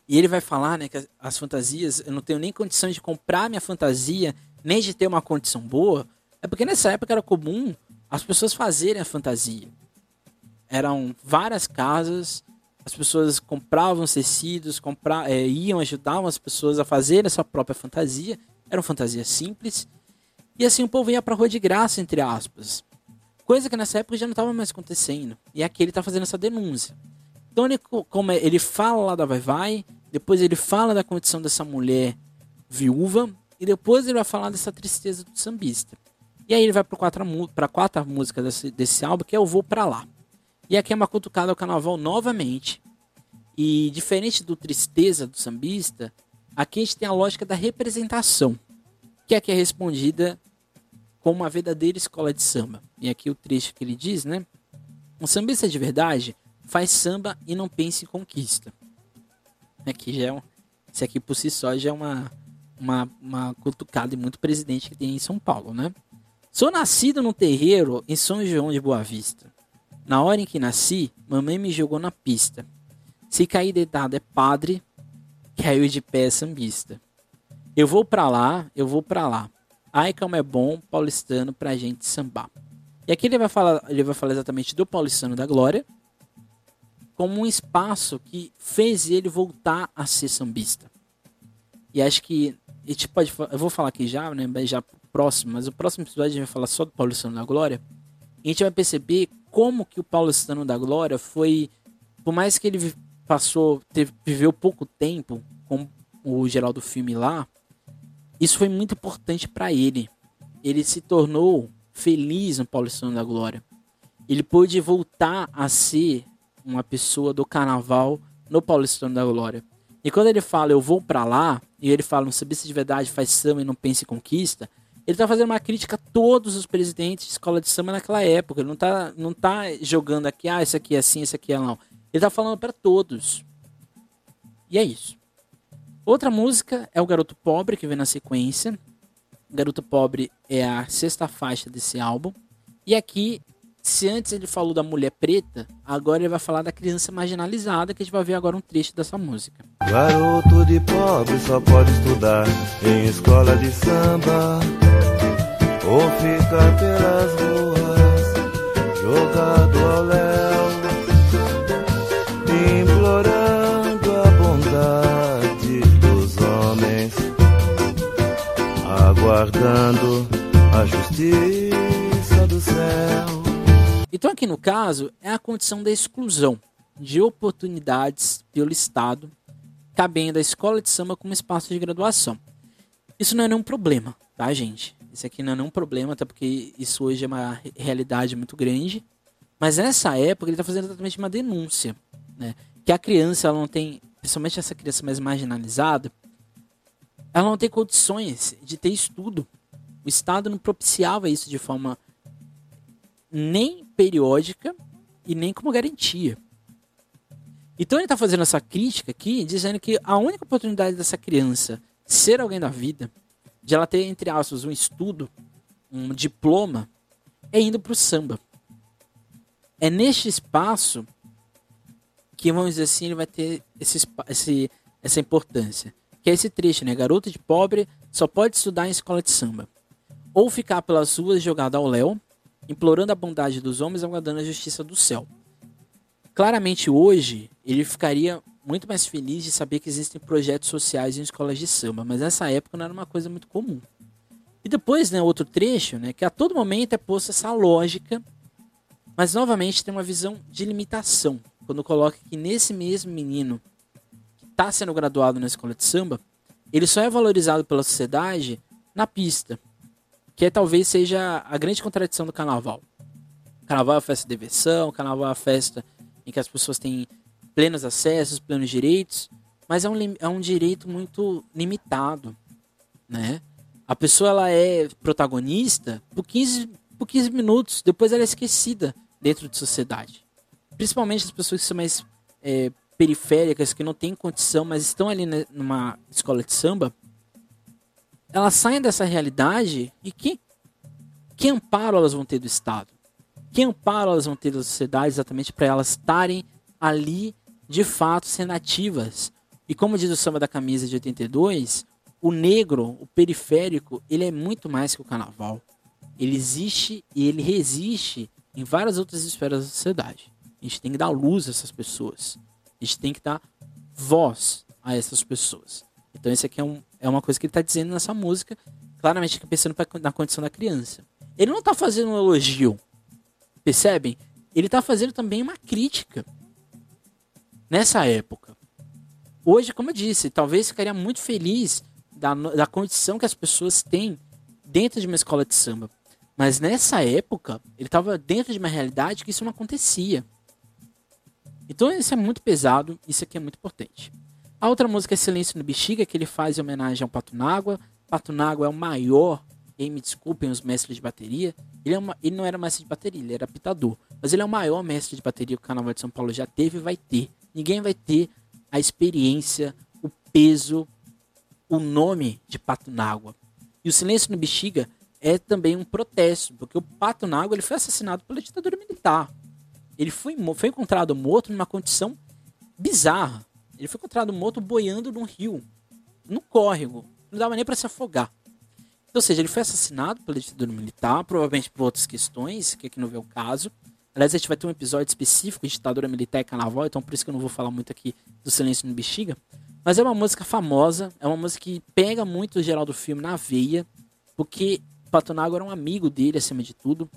E ele vai falar né, que as fantasias, eu não tenho nem condição de comprar minha fantasia, nem de ter uma condição boa. É porque nessa época era comum as pessoas fazerem a fantasia. Eram várias casas, as pessoas compravam tecidos, compra, é, iam, ajudavam as pessoas a fazerem a sua própria fantasia. Eram fantasias simples. E assim o povo ia pra rua de graça, entre aspas. Coisa que nessa época já não estava mais acontecendo. E aqui ele está fazendo essa denúncia. Então ele, como é, ele fala lá da Vai Vai, depois ele fala da condição dessa mulher viúva, e depois ele vai falar dessa tristeza do sambista. E aí ele vai para a quarta música desse, desse álbum, que é Eu Vou Pra Lá. E aqui é uma cutucada ao carnaval novamente. E diferente do tristeza do sambista, aqui a gente tem a lógica da representação, que é que é respondida com uma verdadeira escola de samba. E aqui o trecho que ele diz, né? Um sambista de verdade faz samba e não pensa em conquista. Aqui já é um, isso aqui por si só já é uma, uma, uma cutucada e muito presidente que tem em São Paulo, né? Sou nascido num terreiro em São João de Boa Vista. Na hora em que nasci, mamãe me jogou na pista. Se cair deitado é padre, caiu de pé é sambista. Eu vou pra lá, eu vou pra lá. Ai, como é bom paulistano pra gente sambar. E aqui ele vai falar, ele vai falar exatamente do paulistano da glória, como um espaço que fez ele voltar a ser sambista. E acho que a gente pode, eu vou falar aqui já, né, já próximo, mas o próximo episódio a gente vai falar só do paulistano da glória. E a gente vai perceber como que o paulistano da glória foi, por mais que ele passou, teve, viveu pouco tempo com o geral do filme lá, isso foi muito importante para ele. Ele se tornou feliz no Paulistano da Glória. Ele pôde voltar a ser uma pessoa do carnaval no Paulistano da Glória. E quando ele fala, eu vou para lá, e ele fala, um sambista de verdade faz samba e não pensa em conquista, ele tá fazendo uma crítica a todos os presidentes de escola de samba naquela época. Ele não tá, não tá jogando aqui, ah, isso aqui é assim, isso aqui é não. Ele tá falando para todos. E é isso. Outra música é o Garoto Pobre, que vem na sequência. Garoto Pobre é a sexta faixa desse álbum. E aqui, se antes ele falou da mulher preta, agora ele vai falar da criança marginalizada, que a gente vai ver agora um trecho dessa música. Garoto de pobre só pode estudar em escola de samba ou ficar pelas ruas jogado ao léu, aguardando a justiça do céu. Então aqui no caso é a condição da exclusão de oportunidades pelo Estado cabendo a escola de samba como espaço de graduação. Isso não é nenhum problema, tá, gente? Isso aqui não é nenhum problema, até porque isso hoje é uma realidade muito grande. Mas nessa época ele está fazendo exatamente uma denúncia, né? Que a criança ela não tem, principalmente essa criança mais marginalizada, ela não tem condições de ter estudo. O Estado não propiciava isso de forma nem periódica e nem como garantia. Então ele está fazendo essa crítica aqui, dizendo que a única oportunidade dessa criança ser alguém da vida, de ela ter, entre aspas, um estudo, um diploma, é indo para o samba. É neste espaço que, vamos dizer assim, ele vai ter esse, esse, essa importância. Que é esse trecho, né? Garota de pobre só pode estudar em escola de samba. Ou ficar pelas ruas jogada ao léu, implorando a bondade dos homens, aguardando a justiça do céu. Claramente hoje, ele ficaria muito mais feliz de saber que existem projetos sociais em escolas de samba, mas nessa época não era uma coisa muito comum. E depois, né, outro trecho, né, que a todo momento é posta essa lógica, mas novamente tem uma visão de limitação, quando coloca que nesse mesmo menino está sendo graduado na escola de samba, ele só é valorizado pela sociedade na pista, que é, talvez seja a grande contradição do carnaval. O carnaval é a festa de diversão, o carnaval é a festa em que as pessoas têm plenos acessos, plenos direitos, mas é um, é um direito muito limitado, né? A pessoa ela é protagonista por 15, por 15 minutos, depois ela é esquecida dentro de sociedade. Principalmente as pessoas que são mais é, periféricas, que não têm condição, mas estão ali numa escola de samba, elas saem dessa realidade e que, que amparo elas vão ter do Estado? Que amparo elas vão ter da sociedade exatamente para elas estarem ali de fato sendo ativas? E como diz o samba da camisa de 82, o negro, o periférico, ele é muito mais que o carnaval. Ele existe e ele resiste em várias outras esferas da sociedade. A gente tem que dar luz a essas pessoas. A gente tem que dar voz a essas pessoas. Então, isso aqui é, um, é uma coisa que ele está dizendo nessa música, claramente pensando pra, na condição da criança. Ele não está fazendo um elogio, percebem? Ele está fazendo também uma crítica nessa época. Hoje, como eu disse, talvez ficaria muito feliz da, da condição que as pessoas têm dentro de uma escola de samba. Mas nessa época, ele estava dentro de uma realidade que isso não acontecia. Então isso é muito pesado, isso aqui é muito importante. A outra música é Silêncio no Bexiga, que ele faz em homenagem ao Pato Nágua. Pato Nágua é o maior, e me desculpem os mestres de bateria, ele, é uma, ele não era mestre de bateria, ele era pitador. Mas ele é o maior mestre de bateria que o Carnaval de São Paulo já teve e vai ter. Ninguém vai ter a experiência, o peso, o nome de Pato Nágua. E o Silêncio no Bexiga é também um protesto, porque o Pato Nágua ele foi assassinado pela ditadura militar. Ele foi, foi encontrado morto numa condição bizarra. Ele foi encontrado morto boiando num rio, no córrego. Não dava nem para se afogar. Ou seja, ele foi assassinado pela ditadura militar, provavelmente por outras questões, que aqui não vê o caso. Aliás, a gente vai ter um episódio específico de ditadura militar e carnaval, então por isso que eu não vou falar muito aqui do Silêncio no Bexiga. Mas é uma música famosa, é uma música que pega muito o geral do filme na veia, porque Patonago era um amigo dele acima de tudo,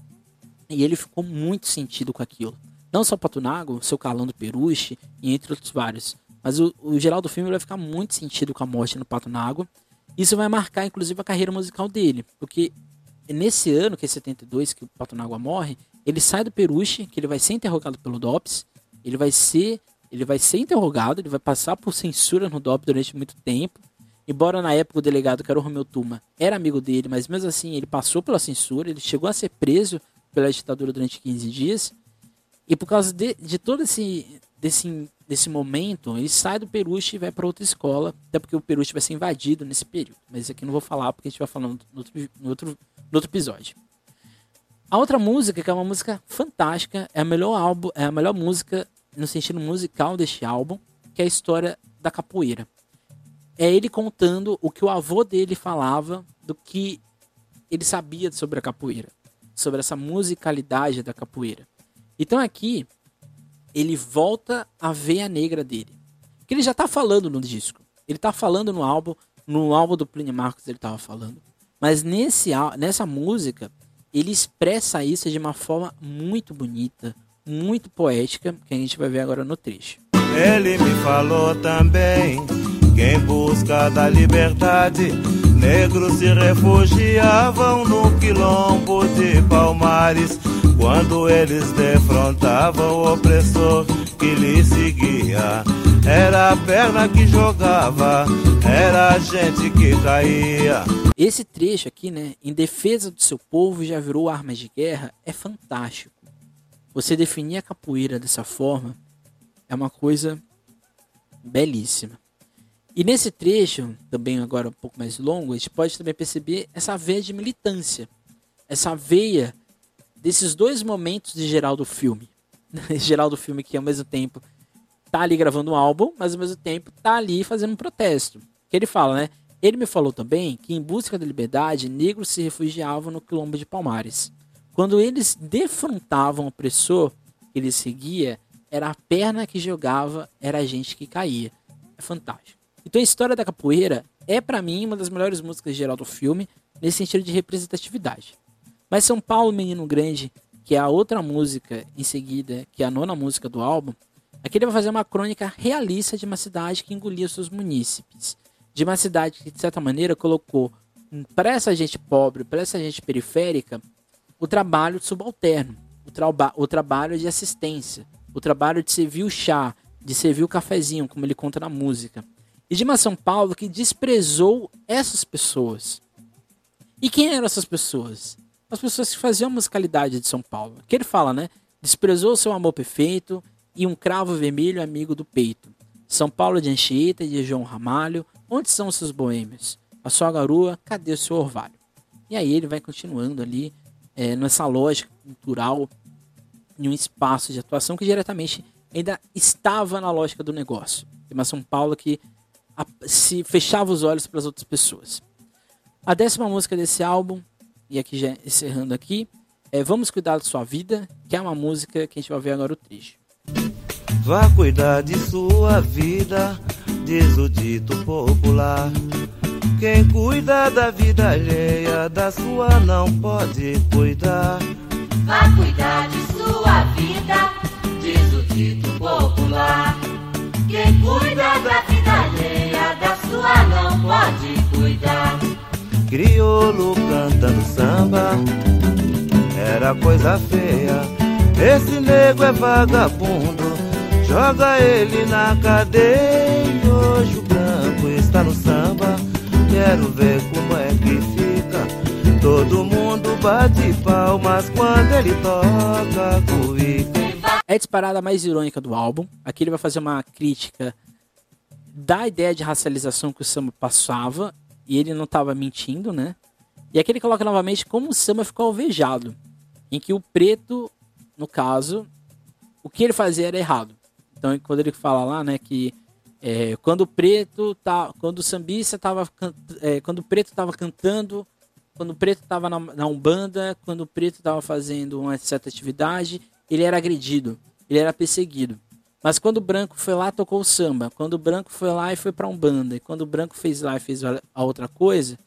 e ele ficou muito sentido com aquilo. Não só Patonago, seu Calando Peruche, e entre outros vários. Mas o, o geral do filme vai ficar muito sentido com a morte no Pato na Água. Isso vai marcar, inclusive, a carreira musical dele. Porque nesse ano, que é 72, que o Pato na Água morre, ele sai do Peruche, que ele vai ser interrogado pelo DOPS. Ele vai ser, ele vai ser interrogado, ele vai passar por censura no DOPS durante muito tempo. Embora na época o delegado, que era o Romeu Tuma, era amigo dele, mas mesmo assim ele passou pela censura, ele chegou a ser preso pela ditadura durante 15 dias. E por causa de, de todo esse desse, desse momento, ele sai do Peruche e vai para outra escola, até porque o Peruche vai ser invadido nesse período. Mas isso aqui não vou falar porque a gente vai falando no outro, no outro, no outro episódio. A outra música, que é uma música fantástica, é a melhor álbum, é a melhor música no sentido musical deste álbum, que é a história da capoeira. É ele contando o que o avô dele falava do que ele sabia sobre a capoeira, sobre essa musicalidade da capoeira. Então aqui ele volta a veia negra dele. Que ele já tá falando no disco. Ele tá falando no álbum, no álbum do Plínio Marcos ele tava falando. Mas nesse, nessa música, ele expressa isso de uma forma muito bonita, muito poética, que a gente vai ver agora no trecho. Ele me falou também, quem busca da liberdade, negros se refugiavam no quilombo de Palmares quando eles defrontavam o opressor que lhe seguia. Era a perna que jogava, era a gente que caía. Esse trecho aqui, né, em defesa do seu povo já virou armas de guerra, é fantástico. Você definir a capoeira dessa forma é uma coisa belíssima. E nesse trecho, também agora um pouco mais longo, a gente pode também perceber essa veia de militância, essa veia desses dois momentos de geral do filme. geral do filme que ao mesmo tempo tá ali gravando um álbum, mas ao mesmo tempo tá ali fazendo um protesto. Que ele fala, né? Ele me falou também que em busca da liberdade, negros se refugiavam no quilombo de Palmares. Quando eles defrontavam o opressor que eles seguia, era a perna que jogava, era a gente que caía. É fantástico. Então a história da capoeira é para mim uma das melhores músicas geral do filme, nesse sentido de representatividade. Mas São Paulo, Menino Grande, que é a outra música em seguida, que é a nona música do álbum, aqui ele vai fazer uma crônica realista de uma cidade que engolia seus munícipes. De uma cidade que, de certa maneira, colocou para essa gente pobre, para essa gente periférica, o trabalho subalterno, o, traba o trabalho de assistência, o trabalho de servir o chá, de servir o cafezinho, como ele conta na música. E de uma São Paulo que desprezou essas pessoas. E quem eram essas pessoas? As pessoas que faziam a musicalidade de São Paulo. Que ele fala, né? Desprezou seu amor perfeito e um cravo vermelho amigo do peito. São Paulo de Anchieta e de João Ramalho, onde são seus boêmios? A sua garoa, cadê o seu orvalho? E aí ele vai continuando ali é, nessa lógica cultural em um espaço de atuação que diretamente ainda estava na lógica do negócio. Tem uma São Paulo que a, se fechava os olhos para as outras pessoas. A décima música desse álbum, e aqui já encerrando aqui, é Vamos Cuidar da Sua Vida, que é uma música que a gente vai ver agora o trecho. Vá cuidar de sua vida, diz o dito popular. Quem cuida da vida alheia, da sua não pode cuidar. Vá cuidar de sua vida, diz o dito popular. Quem cuida da vida alheia, da sua não pode cuidar. Crioulo cantando samba, era coisa feia. Esse nego é vagabundo, joga ele na cadeia. Hoje o branco está no samba, quero ver como é que fica. Todo mundo bate palmas quando ele toca cuíca. É a disparada mais irônica do álbum. Aqui ele vai fazer uma crítica da ideia de racialização que o samba passava e ele não estava mentindo, né? E aqui ele coloca novamente como o samba ficou alvejado, em que o preto, no caso, o que ele fazia era errado. Então, quando ele fala lá, né, que é, quando o preto tá, quando o sambista tava, é, quando o preto estava cantando, quando o preto estava na, na umbanda, quando o preto estava fazendo uma certa atividade, ele era agredido, ele era perseguido. Mas quando o branco foi lá, tocou o samba. Quando o branco foi lá e foi para um banda. E quando o branco fez lá e fez a outra coisa,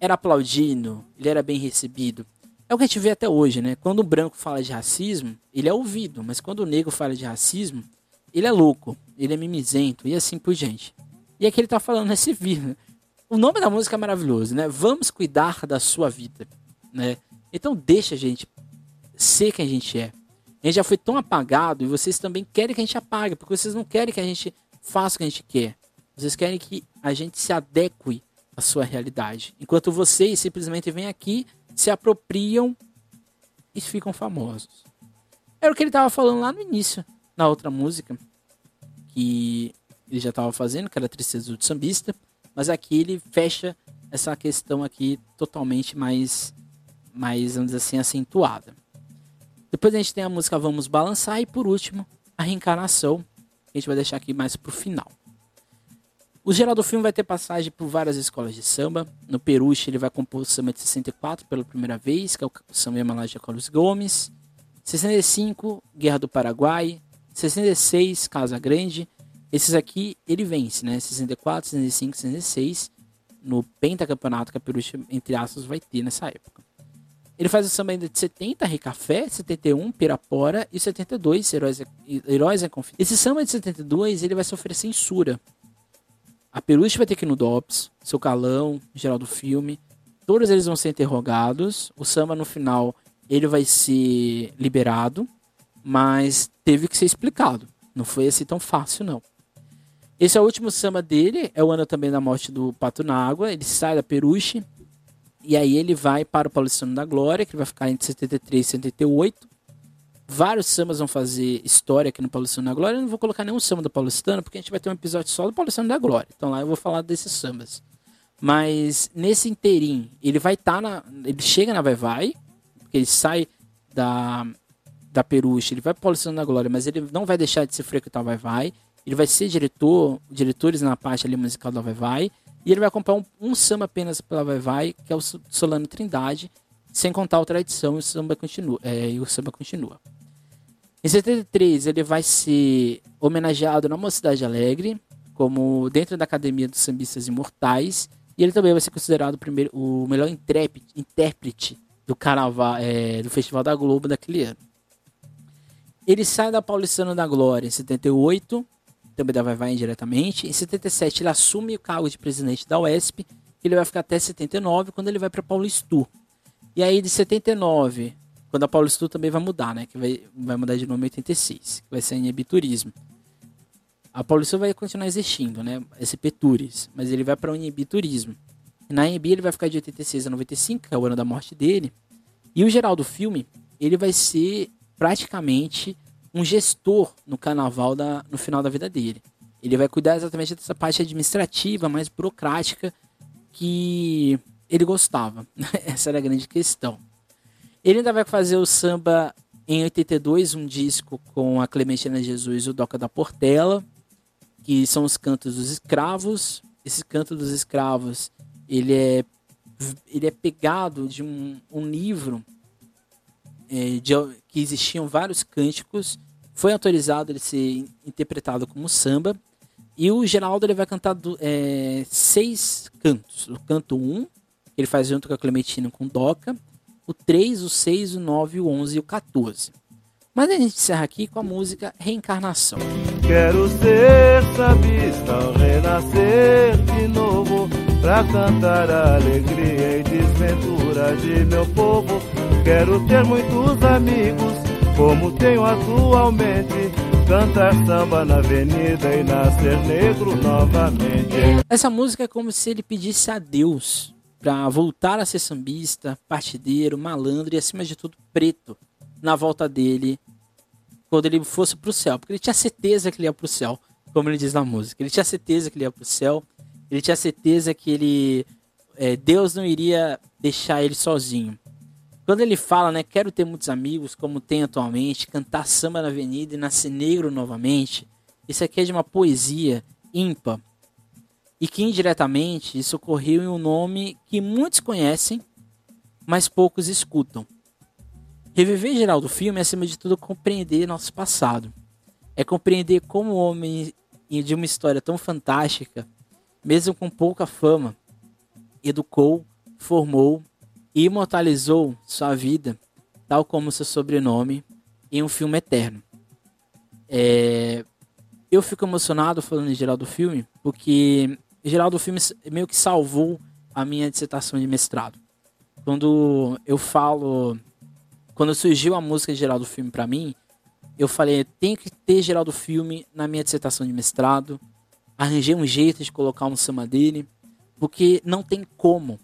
era aplaudido, ele era bem recebido. É o que a gente vê até hoje, né? Quando o branco fala de racismo, ele é ouvido. Mas quando o negro fala de racismo, ele é louco, ele é mimizento e assim por diante. E aqui ele tá falando nesse vídeo. O nome da música é maravilhoso, né? Vamos cuidar da sua vida, né? Então deixa a gente ser quem a gente é. Gente já foi tão apagado e vocês também querem que a gente apague, porque vocês não querem que a gente faça o que a gente quer. Vocês querem que a gente se adeque à sua realidade. Enquanto vocês simplesmente vêm aqui, se apropriam e ficam famosos. Era o que ele estava falando lá no início, na outra música, que ele já estava fazendo, que era Tristeza do Sambista, mas aqui ele fecha essa questão aqui totalmente mais, mais vamos dizer assim, acentuada. Depois a gente tem a música Vamos Balançar e por último a reencarnação, a gente vai deixar aqui mais pro final. O geral do filme vai ter passagem por várias escolas de samba. No Peruche ele vai compor o samba de 64 pela primeira vez, que é o samba Emalagem Carlos Gomes. 65, Guerra do Paraguai. 66, Casa Grande. Esses aqui ele vence, né? 64, 65, 66. No pentacampeonato que a Peruche, entre aspas, vai ter nessa época. Ele faz o samba ainda de 70, Recafé, 71, Pirapora e 72, Heróis, Heróis em Conflito. Esse samba de 72, ele vai sofrer censura. A Peruche vai ter que ir no DOPS, seu calão, geral do filme. Todos eles vão ser interrogados. O samba, no final, ele vai ser liberado, mas teve que ser explicado. Não foi assim tão fácil, não. Esse é o último samba dele, é o ano também da morte do Pato na Água. Ele sai da Peruche, e aí ele vai para o Paulistano da Glória, que vai ficar entre 73 e 78. Vários sambas vão fazer história aqui no Paulistano da Glória. Eu não vou colocar nenhum samba do Paulistano, porque a gente vai ter um episódio só do Paulistano da Glória. Então lá eu vou falar desses sambas. Mas nesse inteirinho, ele vai estar tá na. Ele chega na Vai Vai, porque ele sai da, da Peruche, ele vai para o Paulistano da Glória, mas ele não vai deixar de se frequentar Vai Vai. Ele vai ser diretor, diretores na parte ali musical da Vai Vai. E ele vai comprar um, um samba apenas pela Vai Vai, que é o Solano Trindade, sem contar o Tradição e o samba continua. É, e o samba continua. Em 73, ele vai ser homenageado na Mocidade Alegre, como dentro da Academia dos Sambistas Imortais. E ele também vai ser considerado o, primeiro, o melhor intérprete do carnaval, é, do Festival da Globo daquele ano. Ele sai da Paulistana da Glória em 78, também da Vai Vai indiretamente. Em 77 ele assume o cargo de presidente da UESP, ele vai ficar até 79, quando ele vai para Paulistu. E aí de 79 quando a Paulistu também vai mudar, né? Que vai, vai mudar de nome em 86, que vai ser em Ebiturismo. A Paulistu vai continuar existindo, né? SP Tours, mas ele vai para o Inhibiturismo. Na Inhibi ele vai ficar de 86 a 95, que é o ano da morte dele. E o geral do filme, ele vai ser praticamente um gestor no carnaval da, no final da vida dele. Ele vai cuidar exatamente dessa parte administrativa, mais burocrática, que ele gostava. Essa era a grande questão. Ele ainda vai fazer o samba em 82, um disco com a Clementina Jesus e o Doca da Portela, que são os cantos dos escravos. Esse canto dos escravos, ele é, ele é pegado de um, um livro é, de, que existiam vários cânticos. Foi autorizado ele ser interpretado como samba. E o Geraldo ele vai cantar do, é, seis cantos. O canto 1, um, ele faz junto com a Clementina com Doca o 3, o 6, o 9, o 11 e o 14. Mas a gente encerra aqui com a música Reencarnação. Quero ser sambista, renascer de novo, pra cantar a alegria e desventura de meu povo. Quero ter muitos amigos, como tenho atualmente, cantar samba na avenida e nascer negro novamente. Essa música é como se ele pedisse a Deus para voltar a ser sambista, partideiro, malandro e acima de tudo preto na volta dele quando ele fosse para o céu, porque ele tinha certeza que ele ia para o céu, como ele diz na música. Ele tinha certeza que ele ia para o céu, ele tinha certeza que ele é, Deus não iria deixar ele sozinho. Quando ele fala, né, quero ter muitos amigos, como tem atualmente, cantar samba na avenida e nascer negro novamente, isso aqui é de uma poesia ímpar, e que indiretamente isso ocorreu em um nome que muitos conhecem, mas poucos escutam. Reviver geral do filme é, acima de tudo, compreender nosso passado. É compreender como o homem de uma história tão fantástica, mesmo com pouca fama, educou, formou e imortalizou sua vida, tal como seu sobrenome, em um filme eterno. É... Eu fico emocionado falando em geral do filme, porque em geral, do filme meio que salvou a minha dissertação de mestrado. Quando eu falo. Quando surgiu a música de geral do filme para mim, eu falei, tem que ter geral do filme na minha dissertação de mestrado. Arranjei um jeito de colocar um samba dele, porque não tem como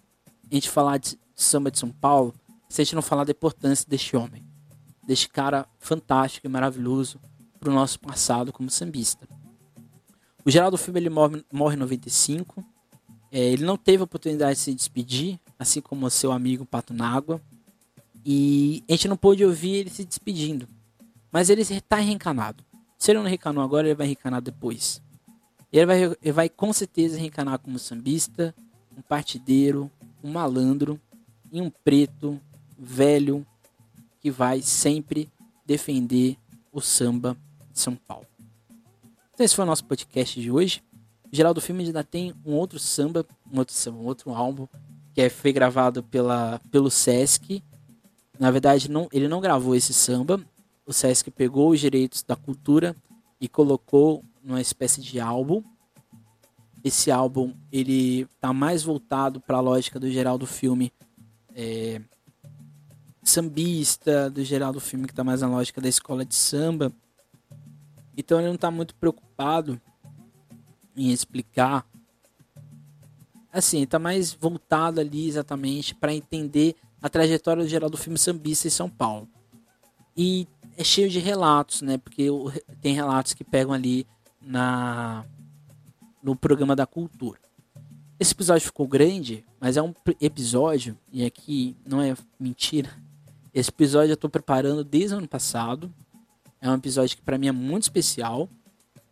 a gente falar de samba de São Paulo se a gente não falar da importância deste homem, deste cara fantástico e maravilhoso para o nosso passado como sambista. O Geraldo Filme ele morre, morre em 95. É, ele não teve a oportunidade de se despedir, assim como seu amigo Pato Nágua. E a gente não pôde ouvir ele se despedindo. Mas ele está reencanado. Se ele não reencanou agora, ele vai reencanar depois. Ele vai, ele vai com certeza reencanar como sambista, um partideiro, um malandro e um preto velho que vai sempre defender o samba de São Paulo. Então esse foi o nosso podcast de hoje. Geraldo Filme ainda tem um outro samba, um outro samba, um outro álbum, que é, foi gravado pela, pelo Sesc. Na verdade, não, ele não gravou esse samba. O Sesc pegou os direitos da cultura e colocou numa espécie de álbum. Esse álbum ele tá mais voltado para a lógica do Geraldo Filme é, sambista, do Geraldo Filme que tá mais na lógica da escola de samba então ele não está muito preocupado em explicar. Assim, está mais voltado ali exatamente para entender a trajetória geral do filme Sambista em São Paulo. E é cheio de relatos, né? Porque tem relatos que pegam ali na no programa da cultura. Esse episódio ficou grande, mas é um episódio, e aqui não é mentira. Esse episódio eu estou preparando desde o ano passado. É um episódio que para mim é muito especial.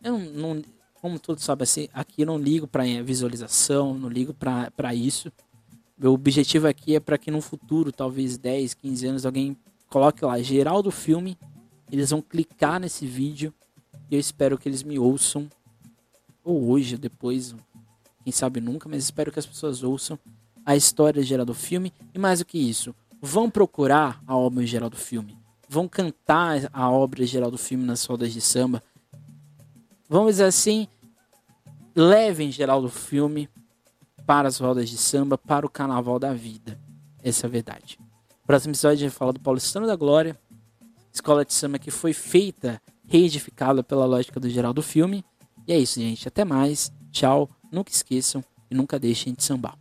Eu não, não como todos sabem, assim, aqui eu não ligo para visualização, não ligo para isso. Meu objetivo aqui é para que no futuro, talvez 10, 15 anos, alguém coloque lá geral do filme. Eles vão clicar nesse vídeo e eu espero que eles me ouçam. Ou hoje, depois, quem sabe nunca, mas espero que as pessoas ouçam a história geral do filme. E mais do que isso, vão procurar a obra geral do filme. Vão cantar a obra geral do filme nas rodas de samba vamos dizer assim, levem geral do filme para as rodas de samba, para o carnaval da vida. Essa é a verdade. Próximo episódio a gente fala do Paulistano da Glória, escola de samba que foi feita, reedificada pela lógica do geral do filme. E é isso, gente. Até mais. Tchau. Nunca esqueçam e nunca deixem de sambar.